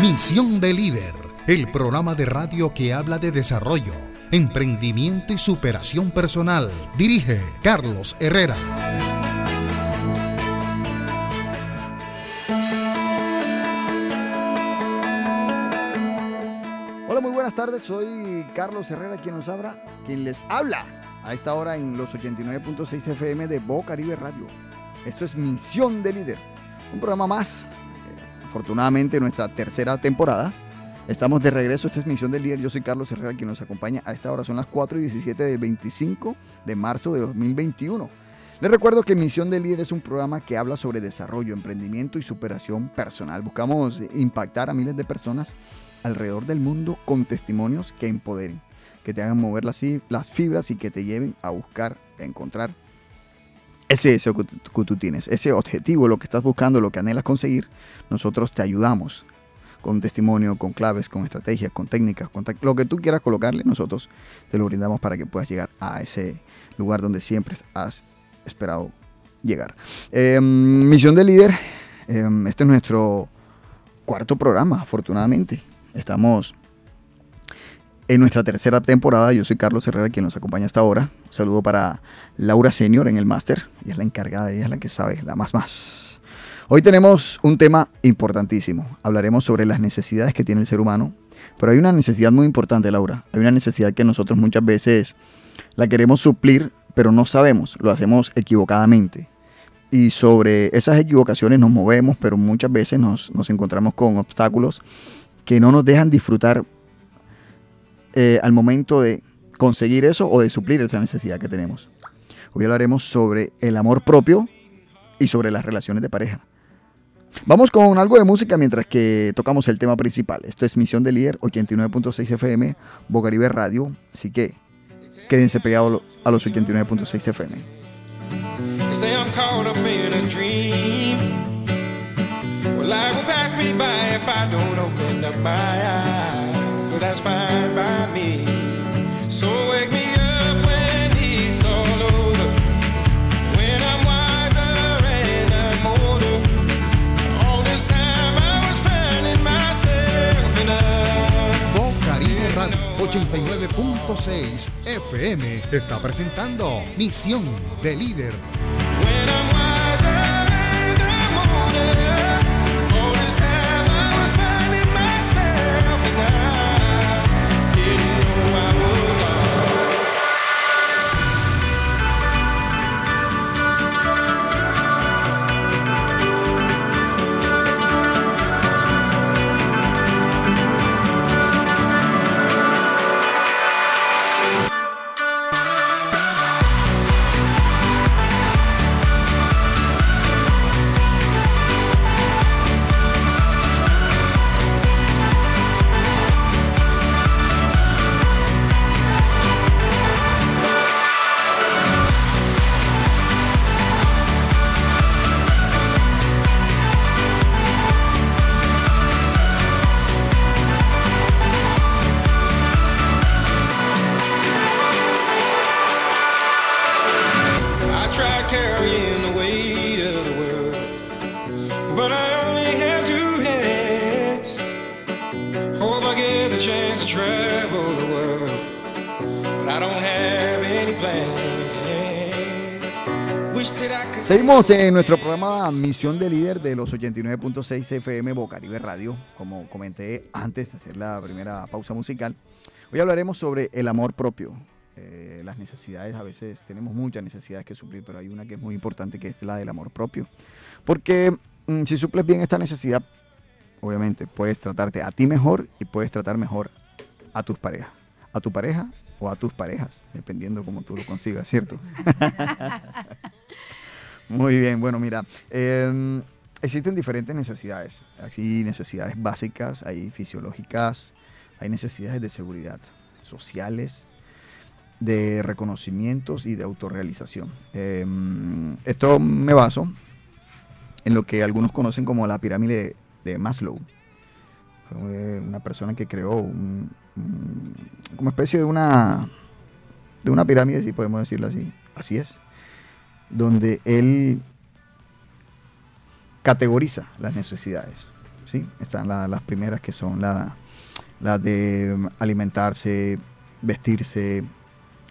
Misión de Líder, el programa de radio que habla de desarrollo, emprendimiento y superación personal. Dirige Carlos Herrera. Hola, muy buenas tardes. Soy Carlos Herrera, quien nos habla, quien les habla a esta hora en los 89.6 FM de Bo Caribe Radio. Esto es Misión de Líder, un programa más. Afortunadamente, nuestra tercera temporada. Estamos de regreso. Esta es Misión de Líder. Yo soy Carlos Herrera, quien nos acompaña a esta hora. Son las 4 y 17 del 25 de marzo de 2021. Les recuerdo que Misión de Líder es un programa que habla sobre desarrollo, emprendimiento y superación personal. Buscamos impactar a miles de personas alrededor del mundo con testimonios que empoderen, que te hagan mover las, las fibras y que te lleven a buscar, a encontrar ese deseo que tú, tienes, ese objetivo, lo que estás buscando, lo que anhelas conseguir. Nosotros te ayudamos con testimonio, con claves, con estrategias, con técnicas, con lo que tú quieras colocarle, nosotros te lo brindamos para que puedas llegar a ese lugar donde siempre has esperado llegar. Eh, misión de líder, eh, este es nuestro cuarto programa, afortunadamente. Estamos en nuestra tercera temporada. Yo soy Carlos Herrera, quien nos acompaña hasta ahora. Un saludo para Laura Senior en el máster. Ella es la encargada, ella es la que sabe, la más más. Hoy tenemos un tema importantísimo. Hablaremos sobre las necesidades que tiene el ser humano. Pero hay una necesidad muy importante, Laura. Hay una necesidad que nosotros muchas veces la queremos suplir, pero no sabemos. Lo hacemos equivocadamente. Y sobre esas equivocaciones nos movemos, pero muchas veces nos, nos encontramos con obstáculos que no nos dejan disfrutar eh, al momento de conseguir eso o de suplir esa necesidad que tenemos. Hoy hablaremos sobre el amor propio y sobre las relaciones de pareja. Vamos con algo de música mientras que tocamos el tema principal. Esto es Misión de Líder 89.6 FM, Bocaribe Radio. Así que quédense pegados a los 89.6 FM. So that's fine by me. So wake me up when it's all over. When I'm wiser and I'm older. All this time I was finding myself in a. Bo Caribe Radio 89.6 FM está presentando Misión de Líder. When I'm en nuestro programa Misión de Líder de los 89.6 FM Bocaribe Radio. Como comenté antes de hacer la primera pausa musical, hoy hablaremos sobre el amor propio. Eh, las necesidades, a veces tenemos muchas necesidades que suplir, pero hay una que es muy importante que es la del amor propio. Porque mm, si suples bien esta necesidad, obviamente puedes tratarte a ti mejor y puedes tratar mejor a tus parejas. A tu pareja o a tus parejas, dependiendo cómo tú lo consigas, ¿cierto? Muy bien, bueno, mira, eh, existen diferentes necesidades. Aquí necesidades básicas, hay fisiológicas, hay necesidades de seguridad, sociales, de reconocimientos y de autorrealización. Eh, esto me baso en lo que algunos conocen como la pirámide de, de Maslow. Fue una persona que creó un, un- como especie de una de una pirámide, si podemos decirlo así. Así es. Donde él categoriza las necesidades. ¿sí? Están las primeras que son las la de alimentarse, vestirse,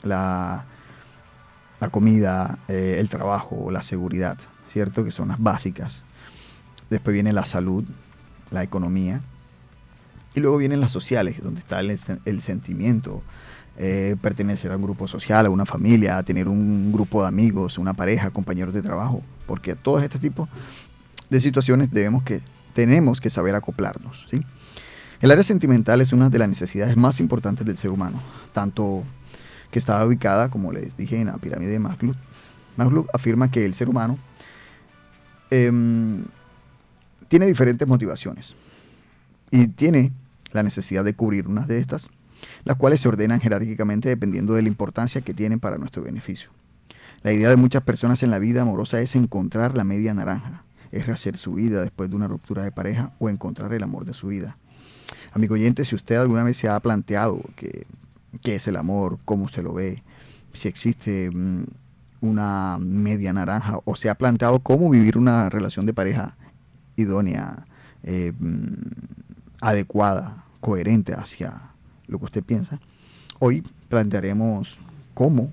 la, la comida, eh, el trabajo, la seguridad, ¿cierto? Que son las básicas. Después viene la salud, la economía. Y luego vienen las sociales, donde está el, el sentimiento, eh, pertenecer a un grupo social, a una familia, tener un grupo de amigos, una pareja, compañeros de trabajo, porque a todos este tipo de situaciones debemos que, tenemos que saber acoplarnos. El área sentimental es una de las necesidades más importantes del ser humano, tanto que está ubicada, como les dije, en la pirámide de Maslow. Maslow afirma que el ser humano em, tiene diferentes motivaciones y tiene la necesidad de cubrir unas de estas las cuales se ordenan jerárquicamente dependiendo de la importancia que tienen para nuestro beneficio. La idea de muchas personas en la vida amorosa es encontrar la media naranja, es rehacer su vida después de una ruptura de pareja o encontrar el amor de su vida. Amigo oyente, si usted alguna vez se ha planteado qué es el amor, cómo usted lo ve, si existe mm, una media naranja o se ha planteado cómo vivir una relación de pareja idónea, eh, mm, adecuada, coherente hacia lo que usted piensa, hoy plantearemos cómo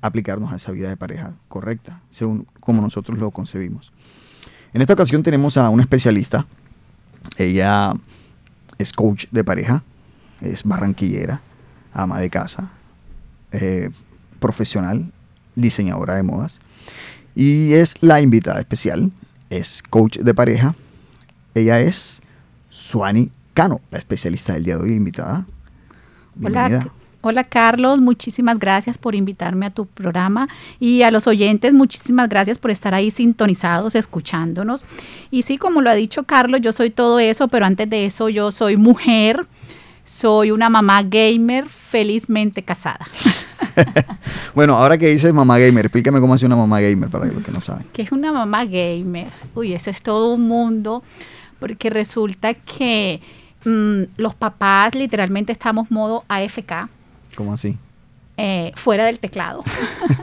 aplicarnos a esa vida de pareja correcta, según como nosotros lo concebimos. En esta ocasión tenemos a una especialista. Ella es coach de pareja, es barranquillera, ama de casa, eh, profesional, diseñadora de modas. Y es la invitada especial, es coach de pareja. Ella es Suani Cano, la especialista del día de hoy invitada. Hola, hola Carlos, muchísimas gracias por invitarme a tu programa y a los oyentes, muchísimas gracias por estar ahí sintonizados, escuchándonos. Y sí, como lo ha dicho Carlos, yo soy todo eso, pero antes de eso yo soy mujer, soy una mamá gamer felizmente casada. bueno, ahora que dices mamá gamer, explícame cómo es una mamá gamer para los que no saben. ¿Qué es una mamá gamer? Uy, eso es todo un mundo, porque resulta que Mm, los papás literalmente estamos modo AFK. ¿Cómo así? Eh, fuera del teclado.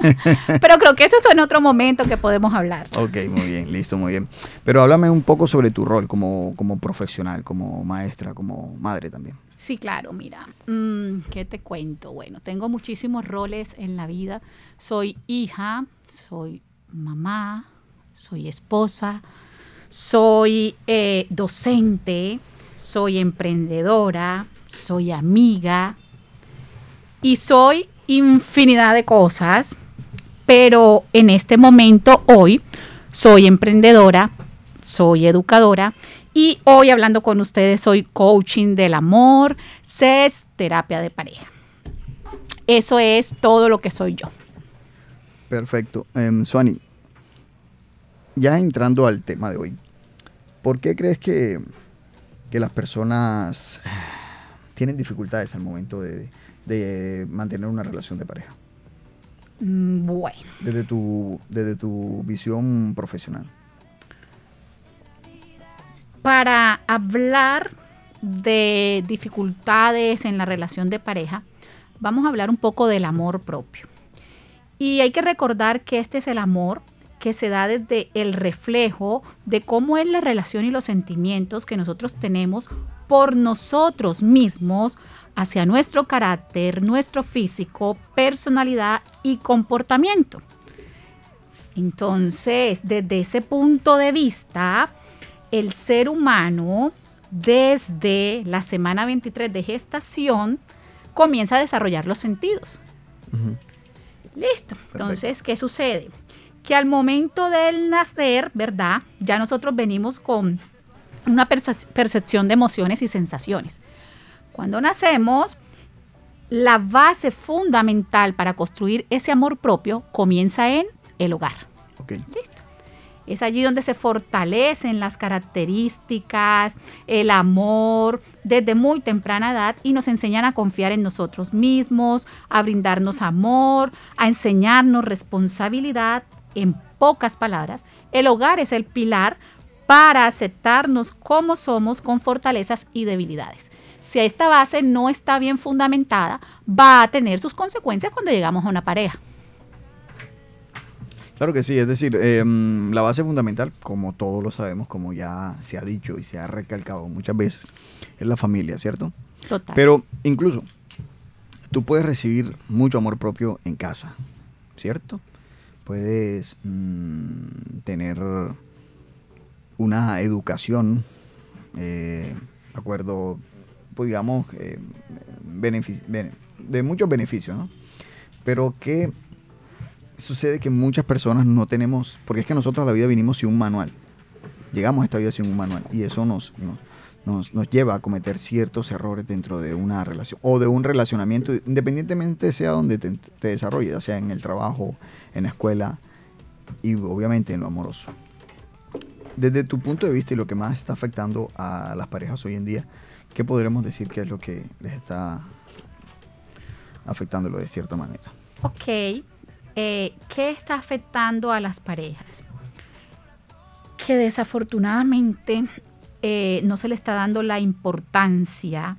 Pero creo que eso es en otro momento que podemos hablar. Ok, muy bien, listo, muy bien. Pero háblame un poco sobre tu rol como, como profesional, como maestra, como madre también. Sí, claro, mira, mm, ¿qué te cuento? Bueno, tengo muchísimos roles en la vida. Soy hija, soy mamá, soy esposa, soy eh, docente, soy emprendedora, soy amiga y soy infinidad de cosas, pero en este momento, hoy, soy emprendedora, soy educadora y hoy hablando con ustedes soy coaching del amor, CES, terapia de pareja. Eso es todo lo que soy yo. Perfecto. Um, Suani, ya entrando al tema de hoy, ¿por qué crees que que las personas tienen dificultades al momento de, mantener una relación de pareja? Mm, bueno. Desde tu, desde tu visión profesional. Para hablar de dificultades en la relación de pareja, vamos a hablar un poco del amor propio. Y hay que recordar que este es el amor que se da desde el reflejo de cómo es la relación y los sentimientos que nosotros tenemos por nosotros mismos hacia nuestro carácter, nuestro físico, personalidad y comportamiento. Entonces, desde ese punto de vista, el ser humano, desde la semana 23 de gestación, comienza a desarrollar los sentidos. Listo. Entonces, ¿qué sucede? Que al momento del nacer, ¿verdad? Ya nosotros venimos con una percepción de emociones y sensaciones. Cuando nacemos, la base fundamental para construir ese amor propio comienza en el hogar. Listo. Es allí donde se fortalecen las características, el amor, desde muy temprana edad y nos enseñan a confiar en nosotros mismos, a brindarnos amor, a enseñarnos responsabilidad, en pocas palabras, el hogar es el pilar para aceptarnos como somos con fortalezas y debilidades. Si esta base no está bien fundamentada, va a tener sus consecuencias cuando llegamos a una pareja. Claro que sí, es decir, em, la base fundamental, como todos lo sabemos, como ya se ha dicho y se ha recalcado muchas veces, es la familia, ¿cierto? Total. Pero incluso tú puedes recibir mucho amor propio en casa, ¿cierto? Puedes mm, tener una educación, eh, acuerdo, pues digamos, eh, de muchos beneficios, ¿no? Pero que sucede que muchas personas no tenemos, porque es que nosotros a la vida vinimos sin un manual. Llegamos a esta vida sin un manual y eso nos, nos, nos lleva a cometer ciertos errores dentro de una relación o de un relacionamiento, independientemente sea donde te, te desarrolles, sea en el trabajo, en la escuela y obviamente en lo amoroso. Desde tu punto de vista y lo que más está afectando a las parejas hoy en día, ¿qué podremos decir que es lo que les está afectándolo de cierta manera? Ok, eh, ¿qué está afectando a las parejas? Que desafortunadamente eh, no se le está dando la importancia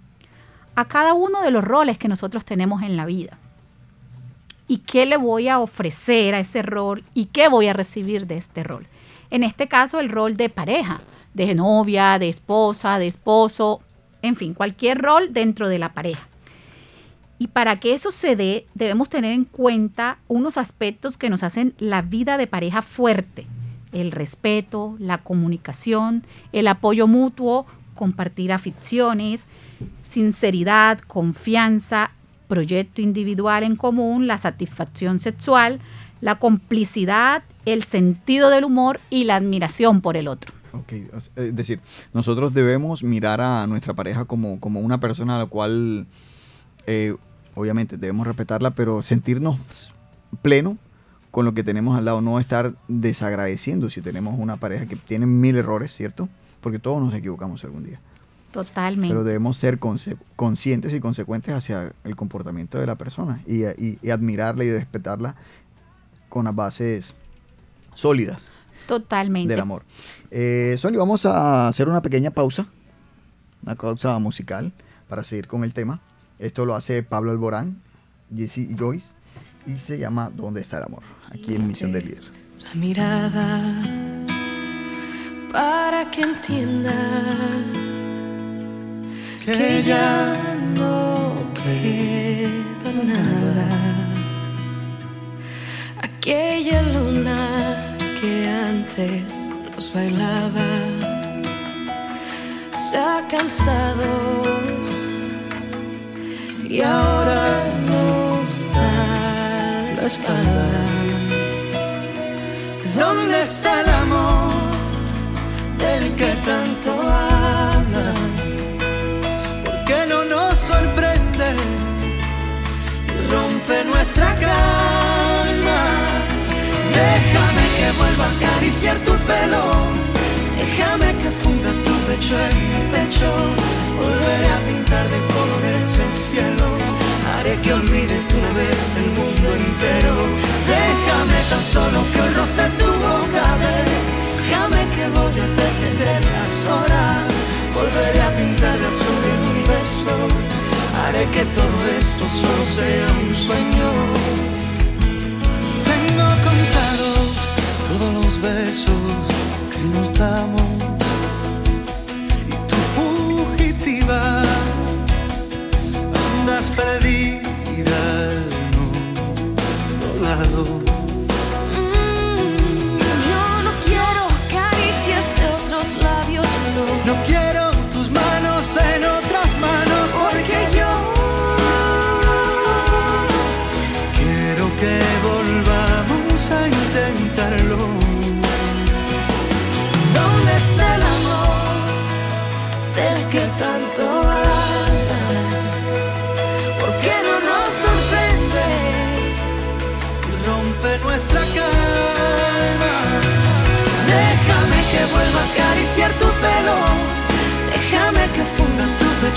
a cada uno de los roles que nosotros tenemos en la vida. ¿Y qué le voy a ofrecer a ese rol? ¿Y qué voy a recibir de este rol? En este caso, el rol de pareja, de novia, de esposa, de esposo, en fin, cualquier rol dentro de la pareja. Y para que eso se dé, debemos tener en cuenta unos aspectos que nos hacen la vida de pareja fuerte. El respeto, la comunicación, el apoyo mutuo, compartir aficiones, sinceridad, confianza, proyecto individual en común, la satisfacción sexual, la complicidad, el sentido del humor y la admiración por el otro. Ok, es decir, nosotros debemos mirar a nuestra pareja como, como una persona a la cual, eh, obviamente, debemos respetarla, pero sentirnos pleno con lo que tenemos al lado, no estar desagradeciendo si tenemos una pareja que tiene mil errores, ¿cierto? Porque todos nos equivocamos algún día. Totalmente. Pero debemos ser conscientes y consecuentes hacia el comportamiento de la persona y, y- y admirarla y respetarla con las bases sólidas Totalmente. del amor. Eh, Sony, vamos a hacer una pequeña pausa, una pausa musical para seguir con el tema. Esto lo hace Pablo Alborán, Jesse y Joyce y se llama ¿Dónde está el amor? Aquí en Misión del Líder. la mirada para que entienda que ya no queda nada. Aquella luna que antes nos bailaba se ha cansado y ahora nos da la espalda. ¿Dónde está el amor del que tanto hablan? ¿Por qué no nos sorprende y rompe nuestra calma? Déjame que vuelva a acariciar tu pelo, déjame que funda tu pecho en mi pecho, volveré a pintar de colores el cielo, haré que olvides una vez el mundo entero. Déjame tan solo que roce tu que todo esto solo sea un sueño. Tengo contados todos los besos que nos damos y tu fugitiva andas perdida en otro lado.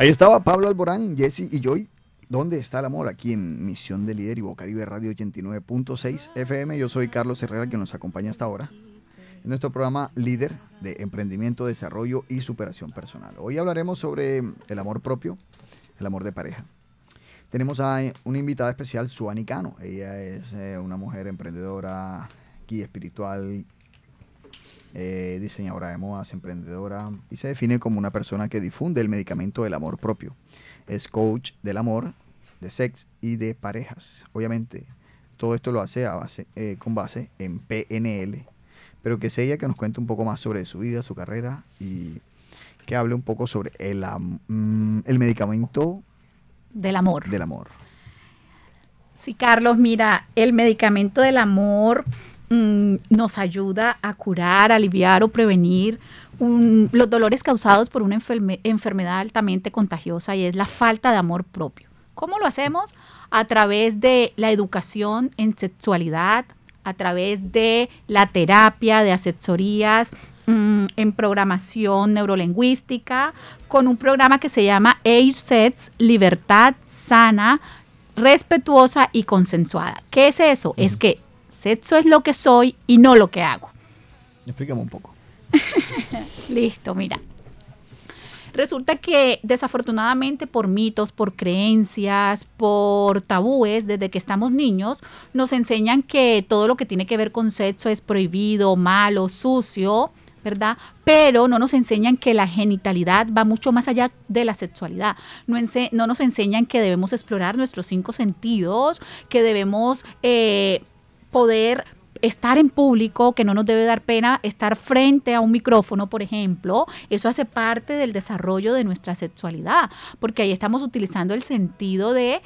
Ahí estaba Pablo Alborán, Jesse y Joy. ¿Dónde está el amor? Aquí en Misión de Líder y Bocaribe Radio 89.6 FM. Yo soy Carlos Herrera, que nos acompaña hasta ahora en nuestro programa Líder de Emprendimiento, Desarrollo y Superación Personal. Hoy hablaremos sobre el amor propio, el amor de pareja. Tenemos a una invitada especial, Suani Cano. Ella es eh, una mujer emprendedora, guía espiritual, eh, diseñadora de modas, emprendedora y se define como una persona que difunde el medicamento del amor propio. Es coach del amor, de sex y de parejas. Obviamente, todo esto lo hace a base, eh, con base en PNL, pero que sea ella que nos cuente un poco más sobre su vida, su carrera y que hable un poco sobre el, mm, el medicamento Del amor. del amor. Sí, Carlos, mira, el medicamento del amor mm, nos ayuda a curar, aliviar o prevenir un- los dolores causados por una enferme- enfermedad altamente contagiosa y es la falta de amor propio. ¿Cómo lo hacemos? A través de la educación en sexualidad, a través de la terapia, de asesorías mm, en programación neurolingüística, con un programa que se llama Age Sets, Libertad Sana, respetuosa y consensuada. ¿Qué es eso? Es que sexo es lo que soy y no lo que hago. Explícame un poco. Listo, mira. Resulta que desafortunadamente por mitos, por creencias, por tabúes, desde que estamos niños, nos enseñan que todo lo que tiene que ver con sexo es prohibido, malo, sucio, ¿verdad? Pero no nos enseñan que la genitalidad va mucho más allá de la sexualidad. No, nos enseñan que debemos explorar nuestros cinco sentidos, que debemos eh, poder estar en público, que no nos debe dar pena estar frente a un micrófono, por ejemplo, eso hace parte del desarrollo de nuestra sexualidad, porque ahí estamos utilizando el sentido de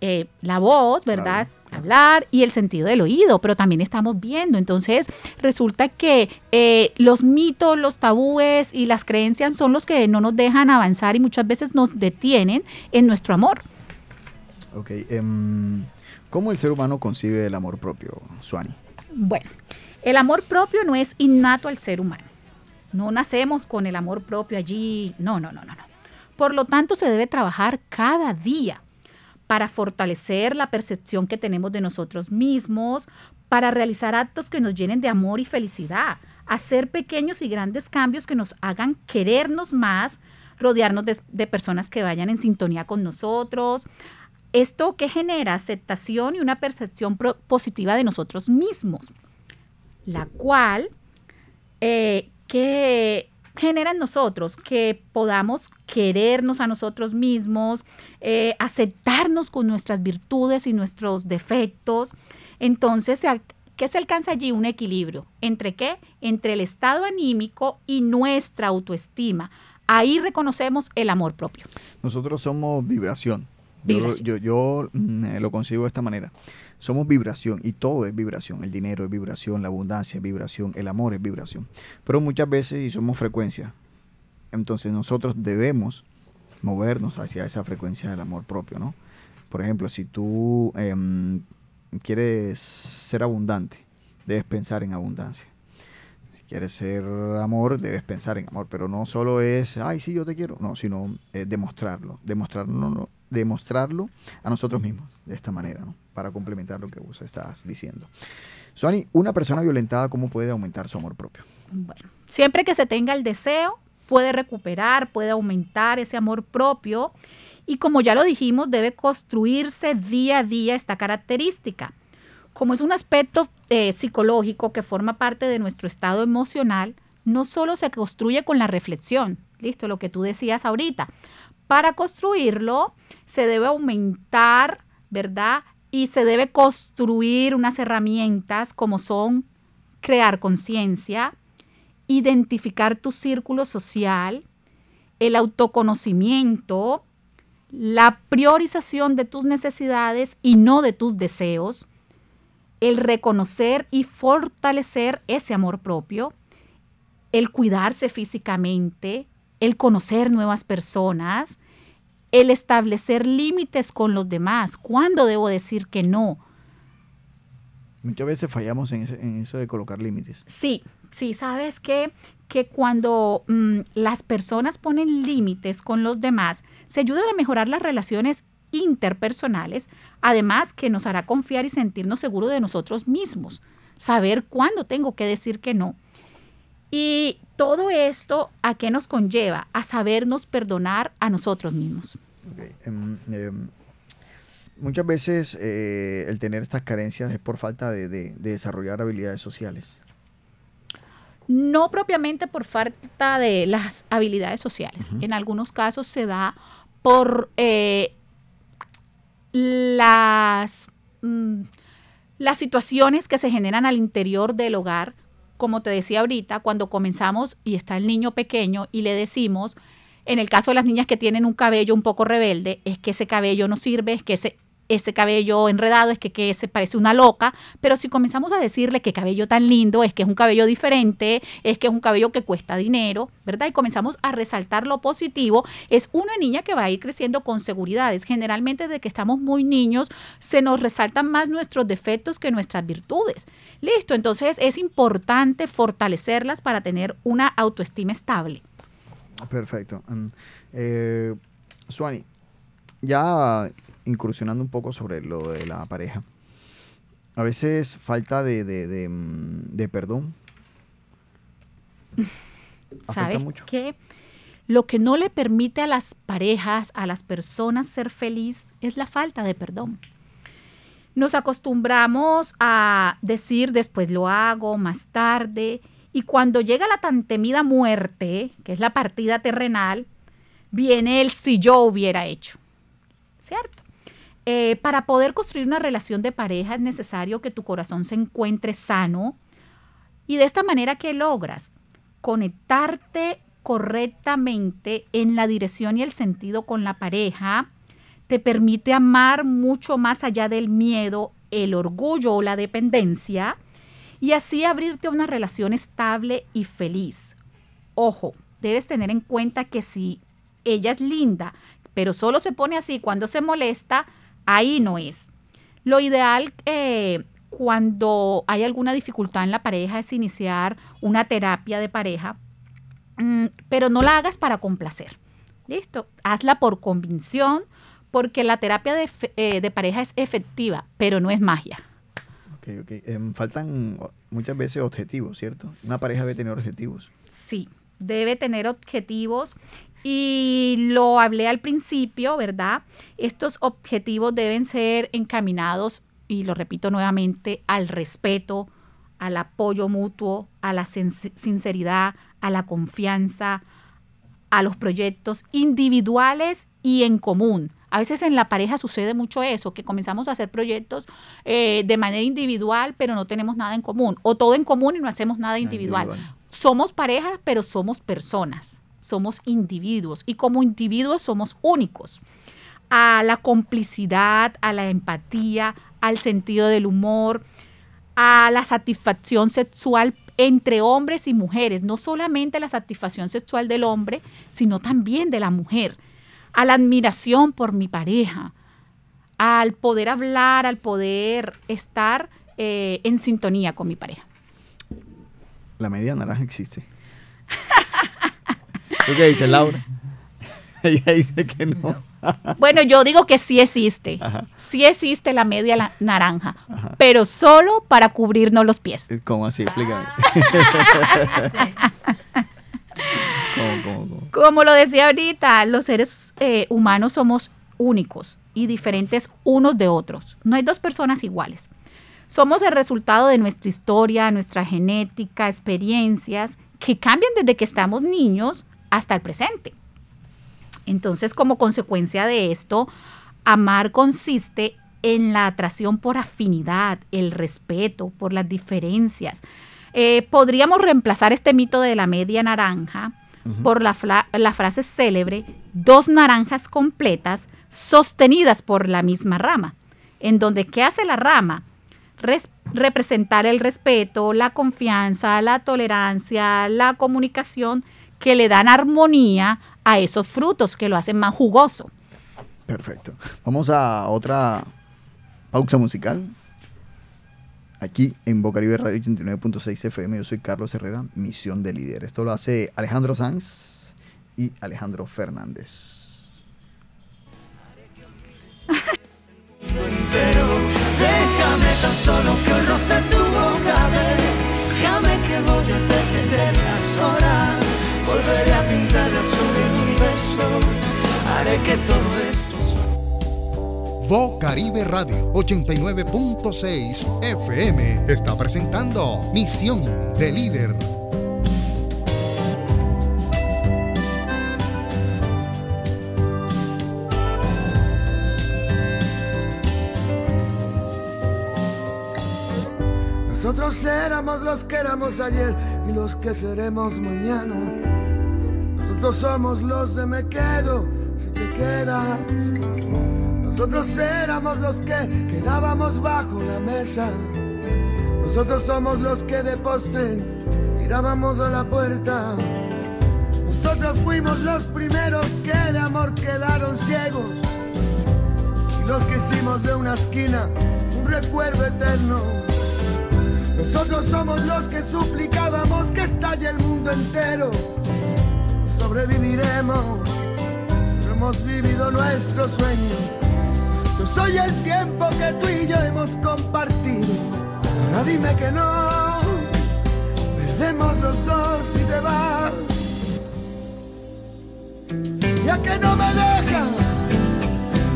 eh, la voz, ¿verdad? Hablar y el sentido del oído, pero también estamos viendo. Entonces, resulta que eh, los mitos, los tabúes y las creencias son los que no nos dejan avanzar y muchas veces nos detienen en nuestro amor. Ok. em, ¿Cómo el ser humano concibe el amor propio, Suani? Bueno, el amor propio no es innato al ser humano. No nacemos con el amor propio allí. No, no, no, no, no. Por lo tanto, se debe trabajar cada día para fortalecer la percepción que tenemos de nosotros mismos, para realizar actos que nos llenen de amor y felicidad, hacer pequeños y grandes cambios que nos hagan querernos más, rodearnos de, de personas que vayan en sintonía con nosotros, esto que genera aceptación y una percepción positiva de nosotros mismos, la cual eh, que genera en nosotros que podamos querernos a nosotros mismos, eh, aceptarnos con nuestras virtudes y nuestros defectos. Entonces, ¿qué se alcanza allí? Un equilibrio. ¿Entre qué? Entre el estado anímico y nuestra autoestima. Ahí reconocemos el amor propio. Nosotros somos vibración. Yo, yo, yo, mm, eh, lo concibo de esta manera. Somos vibración y todo es vibración. El dinero es vibración, la abundancia es vibración, el amor es vibración. Pero muchas veces y somos frecuencia. Entonces nosotros debemos movernos hacia esa frecuencia del amor propio, ¿no? Por ejemplo, si tú em, quieres ser abundante, debes pensar en abundancia. Si quieres ser amor, debes pensar en amor, pero no solo es, ay, sí, yo te quiero, no, sino eh, demostrarlo, demostrarlo, no, demostrarlo a nosotros mismos de esta manera. Para complementar lo que vos estás diciendo. Suani, una persona violentada, ¿cómo puede aumentar su amor propio? Bueno, siempre que se tenga el deseo, puede recuperar, puede aumentar ese amor propio y como ya lo dijimos, debe construirse día a día esta característica. Como es un aspecto eh, psicológico que forma parte de nuestro estado emocional, no solo se construye con la reflexión, listo, lo que tú decías ahorita. Para construirlo se debe aumentar, ¿verdad? Y se debe construir unas herramientas como son crear conciencia, identificar tu círculo social, el autoconocimiento, la priorización de tus necesidades y no de tus deseos, el reconocer y fortalecer ese amor propio, el cuidarse físicamente, el conocer nuevas personas, el establecer límites con los demás, cuándo debo decir que no. Muchas veces fallamos en, ese- en eso de colocar límites. Sí, sí, sabes que, que cuando mm, las personas ponen límites con los demás, se ayudan a mejorar las relaciones interpersonales, además que nos hará confiar y sentirnos seguros de nosotros mismos, saber cuándo tengo que decir que no. Y todo esto, ¿a qué nos conlleva? A sabernos perdonar a nosotros mismos. Em, em, muchas veces eh, el tener estas carencias es por falta de, de- de desarrollar habilidades sociales. no propiamente por falta de las habilidades sociales. En algunos casos se da por eh, las, mm, las situaciones que se generan al interior del hogar. Como te decía ahorita, cuando comenzamos y está el niño pequeño y le decimos, en el caso de las niñas que tienen un cabello un poco rebelde, es que ese cabello no sirve, es que ese, ese cabello enredado es que, que se parece una loca, pero si comenzamos a decirle que cabello tan lindo, es que es un cabello diferente, es que es un cabello que cuesta dinero, ¿verdad? Y comenzamos a resaltar lo positivo, es una niña que va a ir creciendo con seguridades. Generalmente desde que estamos muy niños se nos resaltan más nuestros defectos que nuestras virtudes. Listo, entonces es importante fortalecerlas para tener una autoestima estable. Perfecto. Em, eh, Suani, ya incursionando un poco sobre lo de la pareja. A veces falta de, de- de, mm, de perdón. Afecta ¿Sabes mucho. que Lo que no le permite a las parejas, a las personas ser feliz es la falta de perdón. Nos acostumbramos a decir después lo hago, más tarde, y cuando llega la tan temida muerte, que es la partida terrenal, viene el si yo hubiera hecho. ¿Cierto? Eh, para poder construir una relación de pareja es necesario que tu corazón se encuentre sano. Y de esta manera que logras conectarte correctamente en la dirección y el sentido con la pareja, te permite amar mucho más allá del miedo, el orgullo o la dependencia. Y así abrirte a una relación estable y feliz. Ojo, debes tener en cuenta que si ella es linda, pero solo se pone así cuando se molesta, ahí no es. Lo ideal eh, cuando hay alguna dificultad en la pareja es iniciar una terapia de pareja, mm, pero no la hagas para complacer. Listo, hazla por convicción, porque la terapia de, eh, de pareja es efectiva, pero no es magia. Ok, ok. Em, faltan muchas veces objetivos, ¿cierto? Una pareja debe tener objetivos. Sí, debe tener objetivos y lo hablé al principio, ¿verdad? Estos objetivos deben ser encaminados, y lo repito nuevamente, al respeto, al apoyo mutuo, a la sin- sinceridad, a la confianza, a los proyectos individuales y en común. A veces en la pareja sucede mucho eso, que comenzamos a hacer proyectos eh, de manera individual, pero no tenemos nada en común, o todo en común y no hacemos nada individual. Somos parejas, pero somos personas, somos individuos y como individuos somos únicos. A la complicidad, a la empatía, al sentido del humor, a la satisfacción sexual entre hombres y mujeres, no solamente la satisfacción sexual del hombre, sino también de la mujer, a la admiración por mi pareja, al poder hablar, al poder estar eh, en sintonía con mi pareja. La media naranja existe. ¿Tú qué dices, Laura? Ella dice que no. Bueno, yo digo que sí existe, Ajá. sí existe la media la- naranja, pero solo para cubrirnos los pies. ¿Cómo así? Explícame. ¿Cómo, cómo, cómo? Como lo decía ahorita, los seres eh, humanos somos únicos y diferentes unos de otros. No hay dos personas iguales. Somos el resultado de nuestra historia, nuestra genética, experiencias que cambian desde que estamos niños hasta el presente. Entonces, como consecuencia de esto, amar consiste en la atracción por afinidad, el respeto por las diferencias. Eh, podríamos reemplazar este mito de la media naranja por la, la frase célebre, dos naranjas completas sostenidas por la misma rama, en donde ¿qué hace la rama? representar el respeto, la confianza, la tolerancia, la comunicación que le dan armonía a esos frutos que lo hacen más jugoso. Perfecto. Vamos a otra pausa musical. Aquí en Bocaribe Radio 89.6 FM, yo soy Carlos Herrera, Misión de Líder. Esto lo hace Alejandro Sanz y Alejandro Fernández. Déjame tan solo que roce tu boca, déjame que voy a detener las horas, volveré a pintar de azul el universo, haré que todo esto Vo Caribe Radio 89.6 FM está presentando Misión de Líder. Nosotros éramos los que éramos ayer y los que seremos mañana. Nosotros somos los de me quedo si te quedas. Nosotros éramos los que quedábamos bajo la mesa. Nosotros somos los que de postre mirábamos a la puerta. Nosotros fuimos los primeros que de amor quedaron ciegos. Y los que hicimos de una esquina un recuerdo eterno. Nosotros somos los que suplicábamos que estalle el mundo entero. Sobreviviremos, hemos vivido nuestro sueño. Yo soy el tiempo que tú y yo hemos compartido. Ahora dime que no, perdemos los dos y te vas. Ya que no me dejas,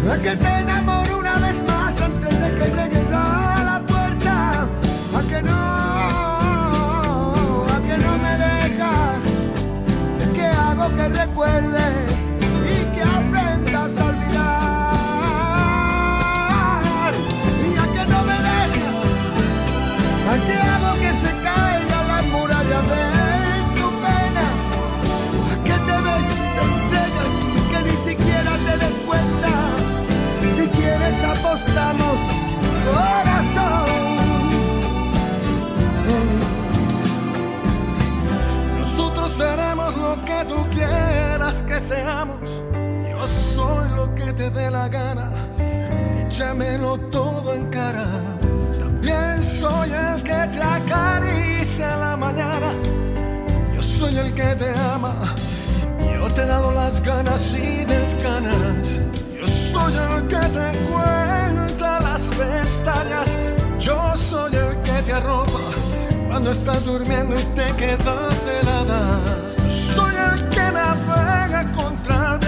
ya que te enamoro una vez más antes de que llegues a la puerta. A que no, que recuerdes que seamos. Yo soy lo que te dé la gana. Échamelo todo en cara. También soy el que te acaricia en la mañana. Yo soy el que te ama. Yo te he dado las ganas y desganas. Yo soy el que te cuenta las pestañas. Yo soy el que te arropa cuando estás durmiendo y te quedas helada. Soy el que navega contra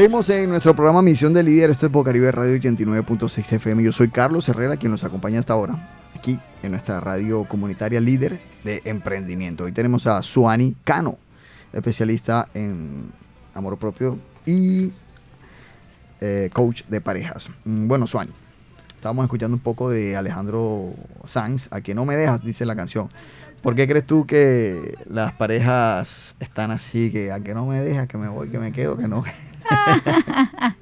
Seguimos en nuestro programa Misión de Líder. Esto es Bocaribe Radio 89.6 FM. Yo soy Carlos Herrera, quien nos acompaña hasta ahora, aquí en nuestra radio comunitaria líder de emprendimiento. Hoy tenemos a Suani Cano, especialista en amor propio y eh, coach de parejas. Mm, Bueno, Suani, estábamos escuchando un poco de Alejandro Sanz, a que no me dejas, dice la canción. ¿Por qué crees tú que las parejas están así, que a que no me dejas, que me voy, que me quedo, que no?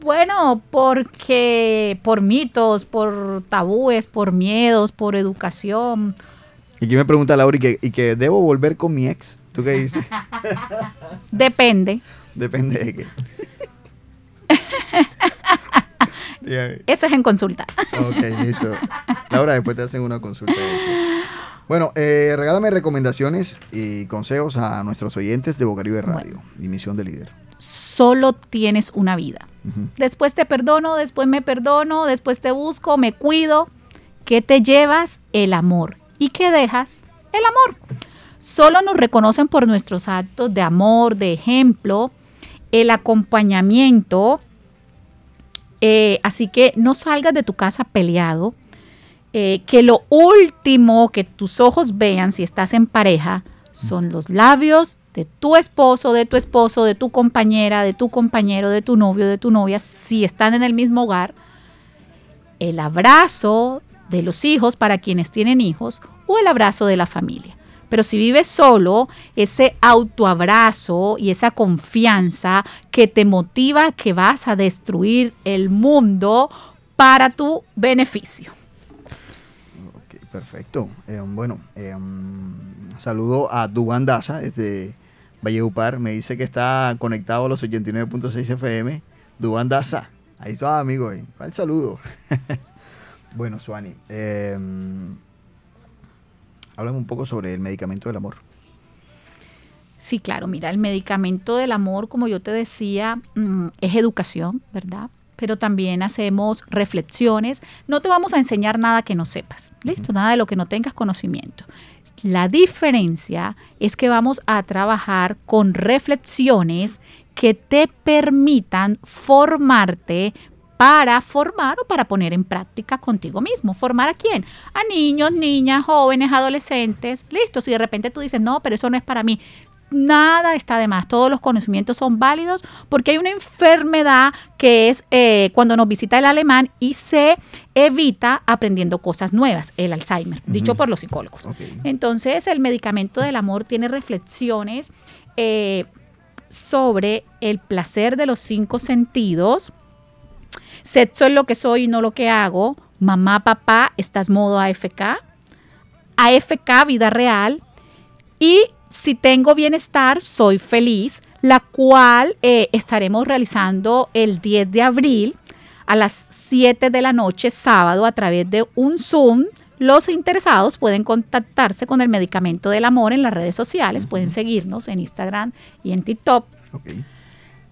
Bueno, porque por mitos, por tabúes, por miedos, por educación. Y aquí me pregunta Laura, ¿y que, y que debo volver con mi ex? ¿Tú qué dices? Depende. Depende de qué. Eso es en consulta. Ok, listo. Laura, después te hacen una consulta de eso. Bueno, eh, regálame recomendaciones y consejos a nuestros oyentes de Bocaribe Radio y Misión de Líder. Solo tienes una vida. Después te perdono, después me perdono, después te busco, me cuido. ¿Qué te llevas? El amor. ¿Y qué dejas? El amor. Solo nos reconocen por nuestros actos de amor, de ejemplo, el acompañamiento. Eh, así que no salgas de tu casa peleado. Eh, que lo último que tus ojos vean si estás en pareja son los labios de tu esposo, de tu esposo, de tu compañera, de tu compañero, de tu novio, de tu novia, si están en el mismo hogar. El abrazo de los hijos para quienes tienen hijos o el abrazo de la familia. Pero si vives solo, ese autoabrazo y esa confianza que te motiva que vas a destruir el mundo para tu beneficio. Perfecto. Eh, bueno, eh, saludo a Dubán Daza desde Valleupar. Me dice que está conectado a los 89.6 FM. Dubán Daza. Ahí está, amigo. el saludo. bueno, Suani. Eh, háblame un poco sobre el medicamento del amor. Sí, claro, mira, el medicamento del amor, como yo te decía, mm, es educación, ¿verdad? Pero también hacemos reflexiones. No te vamos a enseñar nada que no sepas, ¿listo? Nada de lo que no tengas conocimiento. La diferencia es que vamos a trabajar con reflexiones que te permitan formarte para formar o para poner en práctica contigo mismo. ¿Formar a quién? A niños, niñas, jóvenes, adolescentes. Listo, si de repente tú dices, no, pero eso no es para mí. Nada está de más, todos los conocimientos son válidos porque hay una enfermedad que es eh, cuando nos visita el alemán y se evita aprendiendo cosas nuevas, el Alzheimer, dicho por los psicólogos. Entonces, el medicamento del amor tiene reflexiones eh, sobre el placer de los cinco sentidos. Sexo es lo que soy y no lo que hago. Mamá, papá, estás modo AFK. AFK, vida real. Y si tengo bienestar, soy feliz, la cual eh, estaremos realizando el 10 de abril a las 7 de la noche, sábado, a través de un Zoom. Los interesados pueden contactarse con el medicamento del amor en las redes sociales, pueden seguirnos en Instagram y en TikTok. Ok.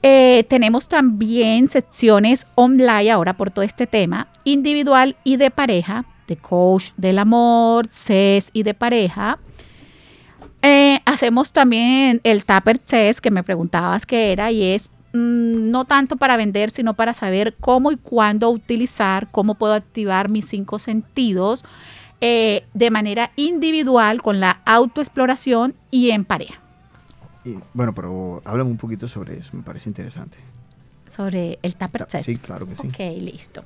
Eh, tenemos también secciones online ahora por todo este tema, individual y de pareja, de coach del amor, CES y de pareja. Eh, hacemos también el Tapper Test que me preguntabas qué era y es mm, no tanto para vender, sino para saber cómo y cuándo utilizar, cómo puedo activar mis cinco sentidos eh, de manera individual con la autoexploración y en pareja. Y, bueno, pero háblame un poquito sobre eso, me parece interesante. Sobre el Tapper Test. Sí, claro que sí. Ok, listo.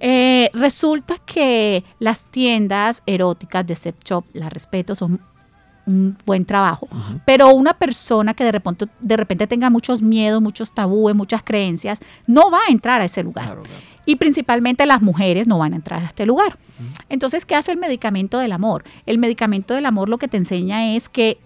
Eh, resulta que las tiendas eróticas de Sex Shop, la respeto, son un buen trabajo, pero una persona que de repente, de repente tenga muchos miedos, muchos tabúes, muchas creencias, no va a entrar a ese lugar. Claro, claro. Y principalmente las mujeres no van a entrar a este lugar. Entonces, ¿qué hace el medicamento del amor? El medicamento del amor lo que te enseña es que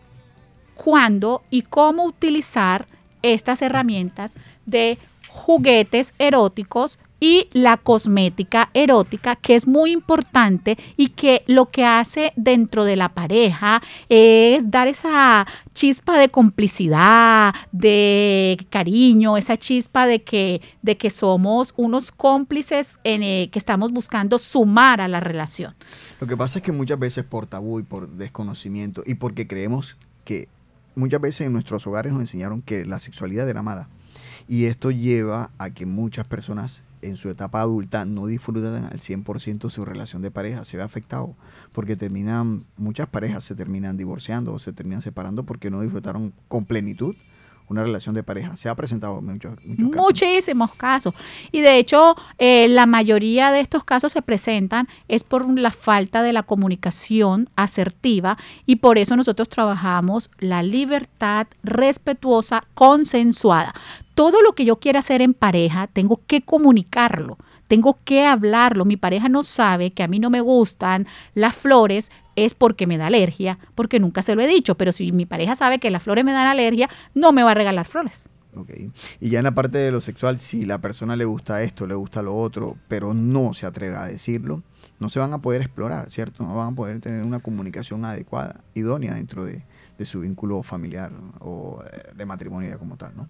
cuándo y cómo utilizar estas herramientas de juguetes eróticos y la cosmética erótica, que es muy importante y que lo que hace dentro de la pareja es dar esa chispa de complicidad, de cariño, esa chispa de que, de que somos unos cómplices en, eh, que estamos buscando sumar a la relación. Lo que pasa es que muchas veces por tabú y por desconocimiento y porque creemos que muchas veces en nuestros hogares nos enseñaron que la sexualidad era mala. Y esto lleva a que muchas personas en su etapa adulta no disfrutan al 100% su relación de pareja, se ve afectado, porque terminan, muchas parejas se terminan divorciando o se terminan separando porque no disfrutaron con plenitud una relación de pareja. Se ha presentado en muchos, muchos casos. Muchísimos casos. Y de hecho, eh, la mayoría de estos casos se presentan es por la falta de la comunicación asertiva y por eso nosotros trabajamos la libertad respetuosa, consensuada. Todo lo que yo quiera hacer en pareja, tengo que comunicarlo. Tengo que hablarlo. Mi pareja no sabe que a mí no me gustan las flores, es porque me da alergia, porque nunca se lo he dicho. Pero si mi pareja sabe que las flores me dan alergia, no me va a regalar flores. Y ya en la parte de lo sexual, si la persona le gusta esto, le gusta lo otro, pero no se atreve a decirlo, no se van a poder explorar, ¿cierto? No van a poder tener una comunicación adecuada, idónea dentro de, de su vínculo familiar o eh, de matrimonio como tal, ¿no?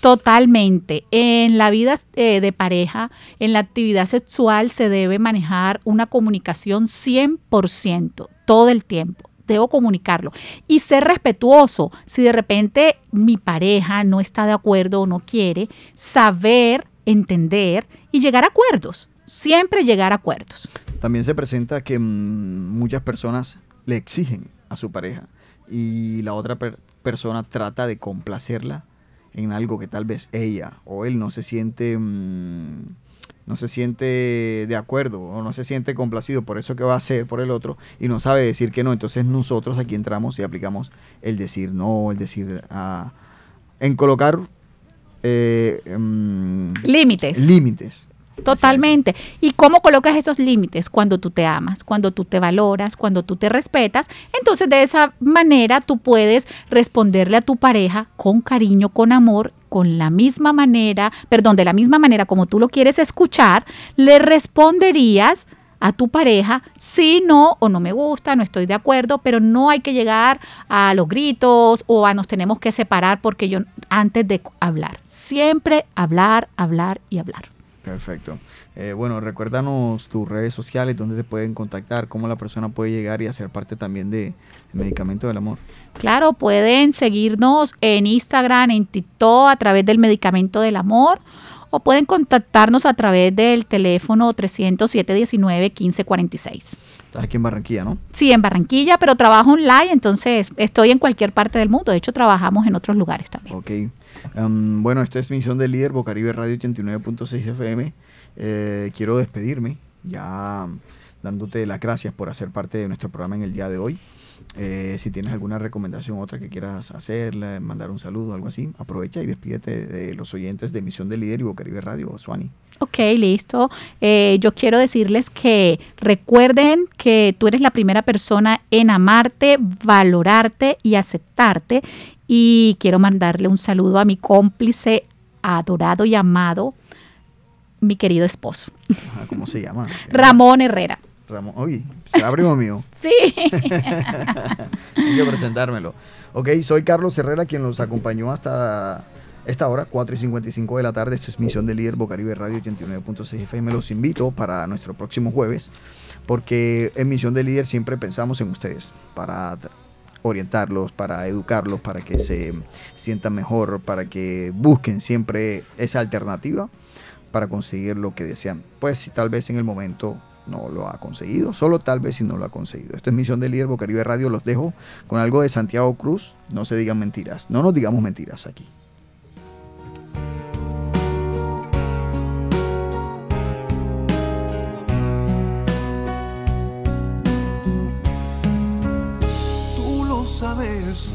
Totalmente. En la vida eh, de pareja, en la actividad sexual se debe manejar una comunicación 100%, todo el tiempo. Debo comunicarlo y ser respetuoso. Si de repente mi pareja no está de acuerdo o no quiere, saber, entender y llegar a acuerdos. Siempre llegar a acuerdos. También se presenta que mm, muchas personas le exigen a su pareja y la otra per- persona trata de complacerla en algo que tal vez ella o él no se siente mm, no se siente de acuerdo o no se siente complacido por eso que va a hacer por el otro y no sabe decir que no entonces nosotros aquí entramos y aplicamos el decir no el decir ah, en colocar eh, mm, Límites. límites Totalmente. ¿Y cómo colocas esos límites? Cuando tú te amas, cuando tú te valoras, cuando tú te respetas. Entonces de esa manera tú puedes responderle a tu pareja con cariño, con amor, con la misma manera, perdón, de la misma manera como tú lo quieres escuchar, le responderías a tu pareja, sí, no, o no me gusta, no estoy de acuerdo, pero no hay que llegar a los gritos o a nos tenemos que separar porque yo antes de hablar, siempre hablar, hablar y hablar. Perfecto. Eh, bueno, recuérdanos tus redes sociales, donde te pueden contactar, cómo la persona puede llegar y hacer parte también de Medicamento del Amor. Claro, pueden seguirnos en Instagram, en TikTok, a través del Medicamento del Amor, o pueden contactarnos a través del teléfono 307-19-1546. Estás aquí en Barranquilla, ¿no? Sí, en Barranquilla, pero trabajo online, entonces estoy en cualquier parte del mundo. De hecho, trabajamos en otros lugares también. Ok. Um, bueno, esta es Misión del Líder, Bocaribe Radio 89.6 FM. Eh, quiero despedirme, ya dándote las gracias por hacer parte de nuestro programa en el día de hoy. Eh, si tienes alguna recomendación, otra que quieras hacerle, mandar un saludo, algo así, aprovecha y despídete de los oyentes de Misión del Líder y Bocaribe Radio, Suani. Ok, listo. Eh, yo quiero decirles que recuerden que tú eres la primera persona en amarte, valorarte y aceptarte. Y quiero mandarle un saludo a mi cómplice adorado y amado, mi querido esposo, Ajá, ¿Cómo se llama? Ramón Herrera. Ramón. Oye, será primo mío. Sí. Hay que presentármelo. Ok, soy Carlos Herrera, quien los acompañó hasta esta hora, 4 y 55 de la tarde. Esto es Misión de Líder Bocaribe Radio 89.6 FM. Los invito para nuestro próximo jueves, porque en Misión de Líder siempre pensamos en ustedes, para orientarlos, para educarlos, para que se sientan mejor, para que busquen siempre esa alternativa para conseguir lo que desean. Pues si tal vez en el momento no lo ha conseguido, solo tal vez si no lo ha conseguido. Esto es Misión del Líder Bocaribe Radio, los dejo con algo de Santiago Cruz, no se digan mentiras, no nos digamos mentiras aquí.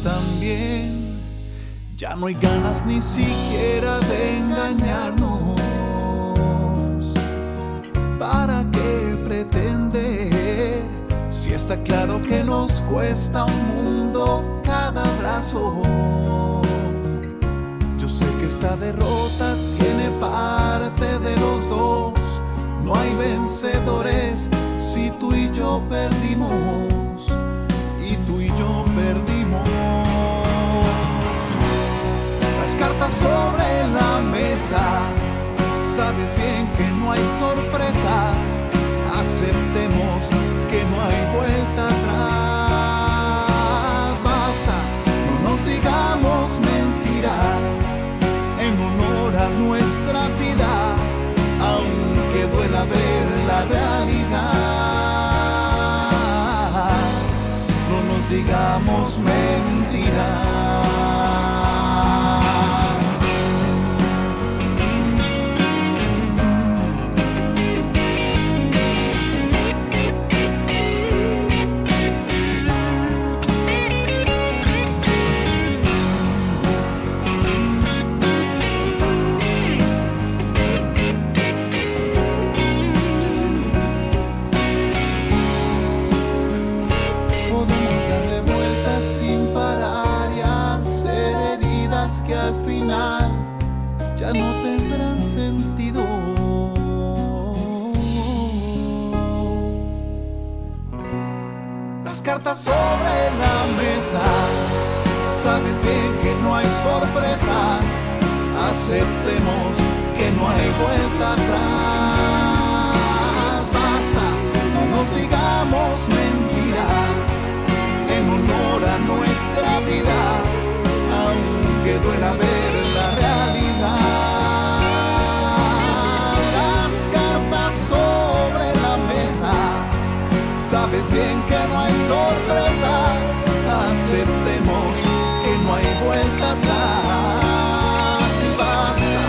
También. Ya no hay ganas ni siquiera de engañarnos. ¿Para qué pretender? Si está claro que nos cuesta un mundo cada abrazo. Yo sé que esta derrota tiene parte de los dos. No hay vencedores si tú y yo perdimos. Sobre la mesa. Sabes bien que no hay sorpresas. Aceptemos que no hay vuelta atrás. Basta, no nos digamos mentiras en honor a nuestra vida, aunque duela ver la realidad. Cartas sobre la mesa. Sabes bien que no hay sorpresas, aceptemos que no hay vuelta atrás. Basta, no nos digamos mentiras en honor a nuestra vida, aunque duela ver Sabes bien que no hay sorpresas, aceptemos que no hay vuelta atrás. Y basta,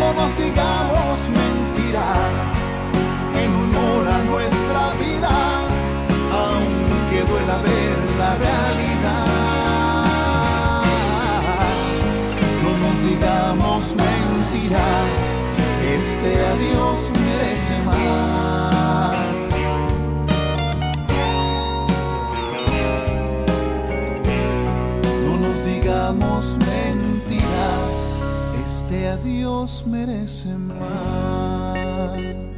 no nos digamos mentiras, en honor a nuestra vida, aunque duela ver la realidad. No nos digamos mentiras, este adiós merece más. Dios merece más.